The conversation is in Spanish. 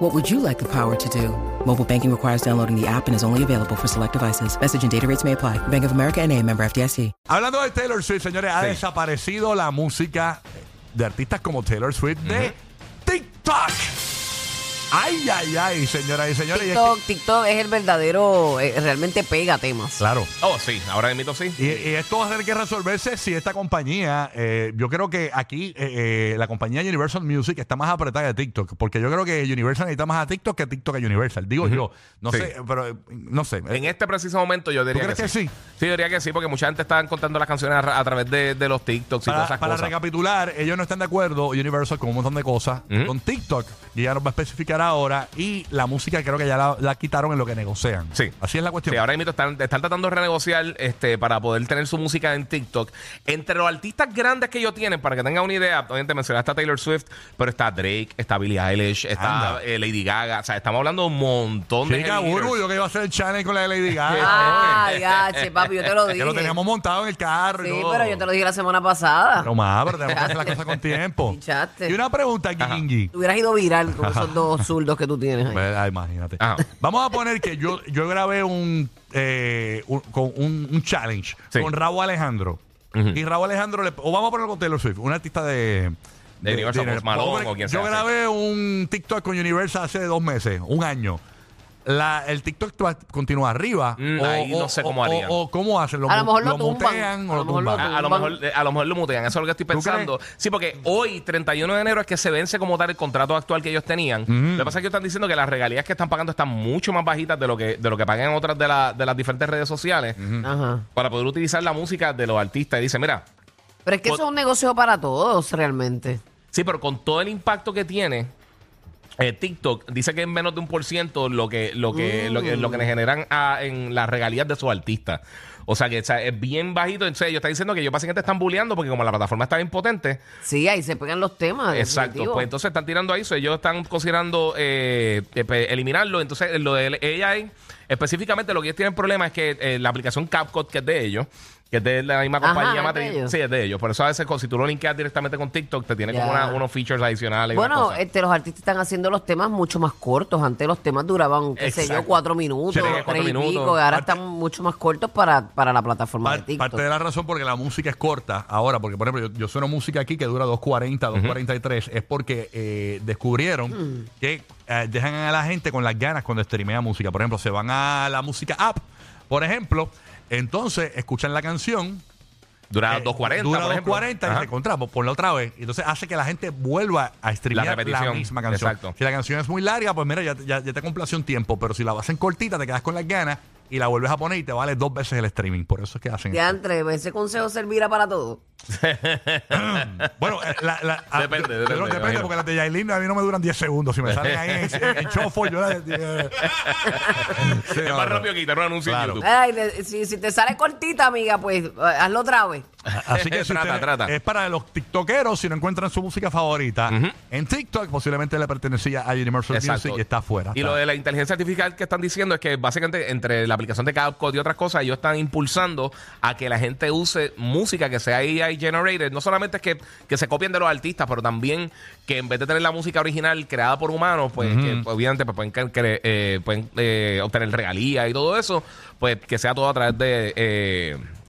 What would you like the power to do? Mobile banking requires downloading the app and is only available for select devices. Message and data rates may apply. Bank of America and a member FDIC. Hablando de Taylor Swift, señores, ha Sí. desaparecido la música de artistas como Taylor Swift de TikTok. Ay, ay, ay, señoras y señores. y es que- TikTok, es el verdadero, eh, realmente pega temas. claro. Oh, sí, ahora mismo sí. Y, y esto va a tener que resolverse si esta compañía, eh, yo creo que aquí eh, eh, la compañía Universal Music está más apretada de TikTok, porque yo creo que Universal necesita más a TikTok que TikTok a Universal. Digo yo, no Sí. sé, pero eh, no sé. En este preciso momento yo diría crees que sí? Sí, yo diría que sí, porque mucha gente está contando las canciones a, a través de, de los TikToks y todas Para, esas para cosas. recapitular, ellos no están de acuerdo, Universal, con un montón de cosas, Ujú. con TikTok, y ya nos va a especificar ahora, y la música creo que ya la, la quitaron en lo que negocian. Sí. Así es la cuestión. Sí, ahora mismo están, están tratando de renegociar este, para poder tener su música en TikTok. Entre los artistas grandes que ellos tienen, para que tengan una idea, obviamente mencionaste a Taylor Swift, pero está Drake, está Billie Eilish, está eh, Lady Gaga. O sea, estamos hablando de un montón de Chica, yo que iba a hacer el channel con la de Lady Gaga. Ya, che, papi, yo te lo que dije. lo teníamos montado en el carro y Sí, todo. pero yo te lo dije la semana pasada. No más, pero tenemos que hacer las cosas con tiempo. Pinchaste. Y una pregunta. Tú hubieras ido viral con esos dos zurdos que tú tienes ahí. Ah, imagínate. Ajá. Vamos a poner que yo, yo grabé un, eh, un- con un, un challenge Sí. con Raúl Alejandro. Y Raúl Alejandro, le, o vamos a ponerlo con Taylor Swift, un artista de. De Universal, Post Malone Vamos a poner- o quien Yo grabé un TikTok con Universal hace dos meses, un año. La, el TikTok va- continúa arriba. Mm, ahí no sé cómo o- harían. O, cómo hacen. ¿Lo, A lo mejor lo tumban. mutean A o lo lo mejor lo tumban? A, a lo mejor, a lo mejor lo mutean, eso es lo que estoy ¿Tú pensando. Sí, porque hoy, 31 de enero, es que se vence como tal el contrato actual que ellos tenían. Lo que pasa es que ellos están diciendo que las regalías que están pagando están mucho más bajitas de lo que, de lo que pagan en otras de, la- de las diferentes redes sociales Ajá. para poder utilizar la música de los artistas. Y dice, mira, Pero es que eso es un negocio para todos, realmente. sí, pero con todo el impacto que tiene. Eh, TikTok dice que es menos de un por ciento lo que, lo que, lo que, lo que le generan a- en las regalías de sus artistas. O sea que o sea, es bien bajito. Entonces ellos están diciendo que ellos básicamente están bulleando porque como la plataforma está bien potente, Sí, ahí se pegan los temas. Exacto, definitivo. pues entonces están tirando ahí, so, ellos están considerando eh, eh, pe- eliminarlo. Entonces, lo de AI, específicamente lo que ellos tienen problema es que eh, la aplicación CapCut, que es de ellos, que es de la misma Ajá, compañía ¿es de matriz, ellos? sí, es de ellos. Por eso a veces, si tú lo linkeas directamente con TikTok, te tiene como Ya. una- unos features adicionales. y Bueno, este, los artistas están haciendo los temas mucho más cortos. Antes los temas duraban, qué sé yo, Exacto. cuatro minutos, Sí, tres cuatro y minutos. pico. y ahora Parte- están mucho más cortos para, para la plataforma de Par- TikTok. Parte de la razón porque la música es corta ahora, porque por ejemplo yo, yo sueno música aquí que dura 2.40, 2.43, es porque eh, descubrieron Mm. que eh, dejan a la gente con las ganas cuando streamea música. Por ejemplo, se van a la música app, por ejemplo, entonces escuchan la canción. Dura eh, 2.40, Dura por ejemplo. 2.40 y Ajá. se encontramos por la otra vez. Entonces hace que la gente vuelva a streamear La misma canción. exacto. Si la canción es muy larga, pues mira, ya, ya, ya te complació un tiempo, pero si la vas en cortita, te quedas con las ganas y la vuelves a poner y te vale dos veces el streaming. Por eso es que hacen De entre, ese consejo servirá para todo. Bueno, eh, la, la- a- Depende, yo- yo- depende, depende imagino. porque las de Yailin a mí no me duran 10 segundos. Si me salen ahí en, en chofo, yo la. sí, es no, más no. rápido que quitar un anuncio Claro. en YouTube. Ay, de- si, si te sale cortita, amiga, pues eh, hazlo otra vez. Así que si Trata, usted- trata. es para los tiktokeros si no encuentran su música favorita en TikTok, posiblemente le pertenecía a Universal Music y está afuera. Y lo de la inteligencia artificial que están diciendo es que básicamente entre la aplicación de CapCut y otras cosas, ellos están impulsando a que la gente use música que sea AI generated. No solamente es que, que se copien de los artistas, pero también que en vez de tener la música original creada por humanos, pues que obviamente pues, pueden, cre- eh, pueden eh, obtener regalías y todo eso, pues que sea todo a través de... eh,